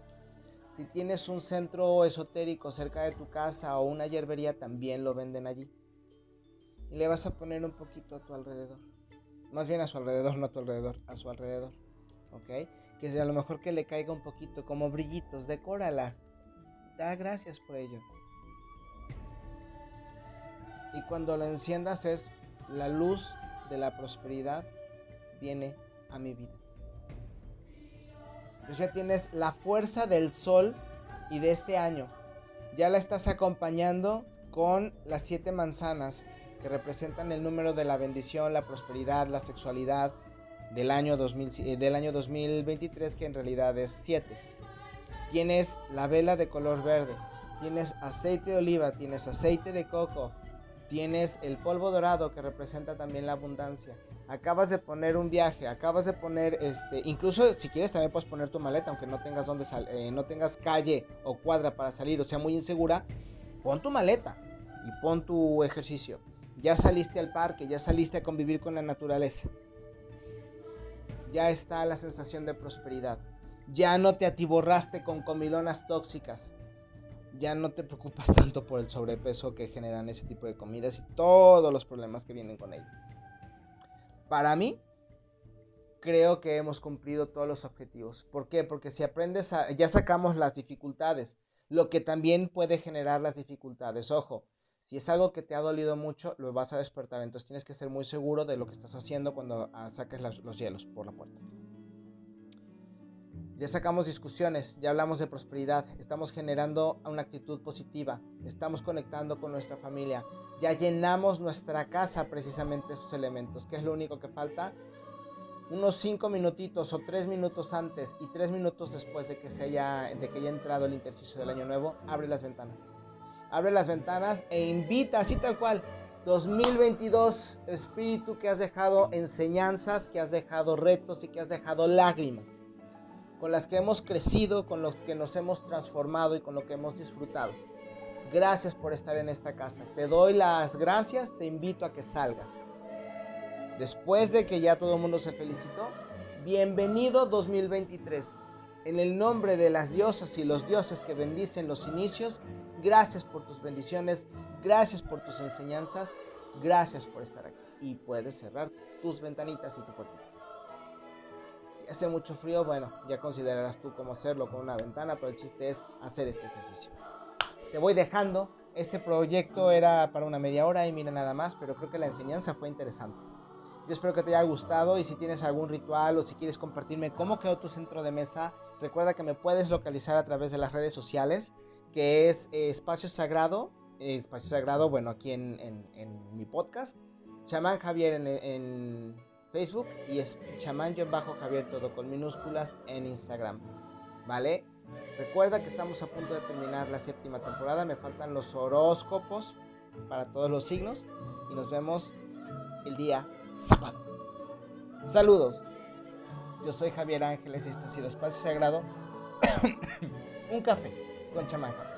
Speaker 1: Si tienes un centro esotérico cerca de tu casa o una hierbería, también lo venden allí. Y le vas a poner un poquito a tu alrededor. Más bien a su alrededor, no a tu alrededor, a su alrededor. ¿Ok? Que a lo mejor que le caiga un poquito, como brillitos. Decórala. Da gracias por ello. Y cuando lo enciendas es la luz de la prosperidad viene a mi vida. Entonces ya tienes la fuerza del sol y de este año. Ya la estás acompañando con las siete manzanas que representan el número de la bendición, la prosperidad, la sexualidad del año, 2000, eh, del año 2023, que en realidad es 7. Tienes la vela de color verde, tienes aceite de oliva, tienes aceite de coco, tienes el polvo dorado que representa también la abundancia, acabas de poner un viaje, acabas de poner, este, incluso si quieres también puedes poner tu maleta, aunque no tengas donde sal, eh, no tengas calle o cuadra para salir o sea muy insegura, pon tu maleta y pon tu ejercicio. Ya saliste al parque, ya saliste a convivir con la naturaleza. Ya está la sensación de prosperidad. Ya no te atiborraste con comilonas tóxicas. Ya no te preocupas tanto por el sobrepeso que generan ese tipo de comidas y todos los problemas que vienen con ello. Para mí, creo que hemos cumplido todos los objetivos. ¿Por qué? Porque si aprendes ya sacamos las dificultades, lo que también puede generar las dificultades. Ojo, si es algo que te ha dolido mucho, lo vas a despertar. Entonces tienes que ser muy seguro de lo que estás haciendo cuando ah, saques los hielos por la puerta. Ya sacamos discusiones, ya hablamos de prosperidad, estamos generando una actitud positiva, estamos conectando con nuestra familia, ya llenamos nuestra casa precisamente esos elementos. ¿Qué es lo único que falta? Unos cinco minutitos o tres minutos antes y tres minutos después de que, se haya, de que haya entrado el interciso del año nuevo, abre las ventanas. Abre las ventanas e invita, así tal cual, 2022, espíritu que has dejado enseñanzas, que has dejado retos y que has dejado lágrimas con las que hemos crecido, con los que nos hemos transformado y con lo que hemos disfrutado. Gracias por estar en esta casa. Te doy las gracias, te invito a que salgas. Después de que ya todo el mundo se felicitó, bienvenido 2023. En el nombre de las diosas y los dioses que bendicen los inicios, gracias por tus bendiciones, gracias por tus enseñanzas, gracias por estar aquí. Y puedes cerrar tus ventanitas y tu puertita hace mucho frío, bueno, ya considerarás tú cómo hacerlo con una ventana, pero el chiste es hacer este ejercicio. Te voy dejando. Este proyecto era para una media hora y mira nada más, pero creo que la enseñanza fue interesante. Yo espero que te haya gustado y si tienes algún ritual o si quieres compartirme cómo quedó tu centro de mesa, recuerda que me puedes localizar a través de las redes sociales, que es eh, Espacio Sagrado, eh, Espacio Sagrado, bueno, aquí en, en, mi podcast, Chamán Javier en Facebook y es bajo javier todo con minúsculas en Instagram. ¿Vale? Recuerda que estamos a punto de terminar la séptima temporada. Me faltan los horóscopos para todos los signos. Y nos vemos el día sábado. Saludos. Yo soy Javier Ángeles y este ha sido Espacio Sagrado. Un café con Chamaca.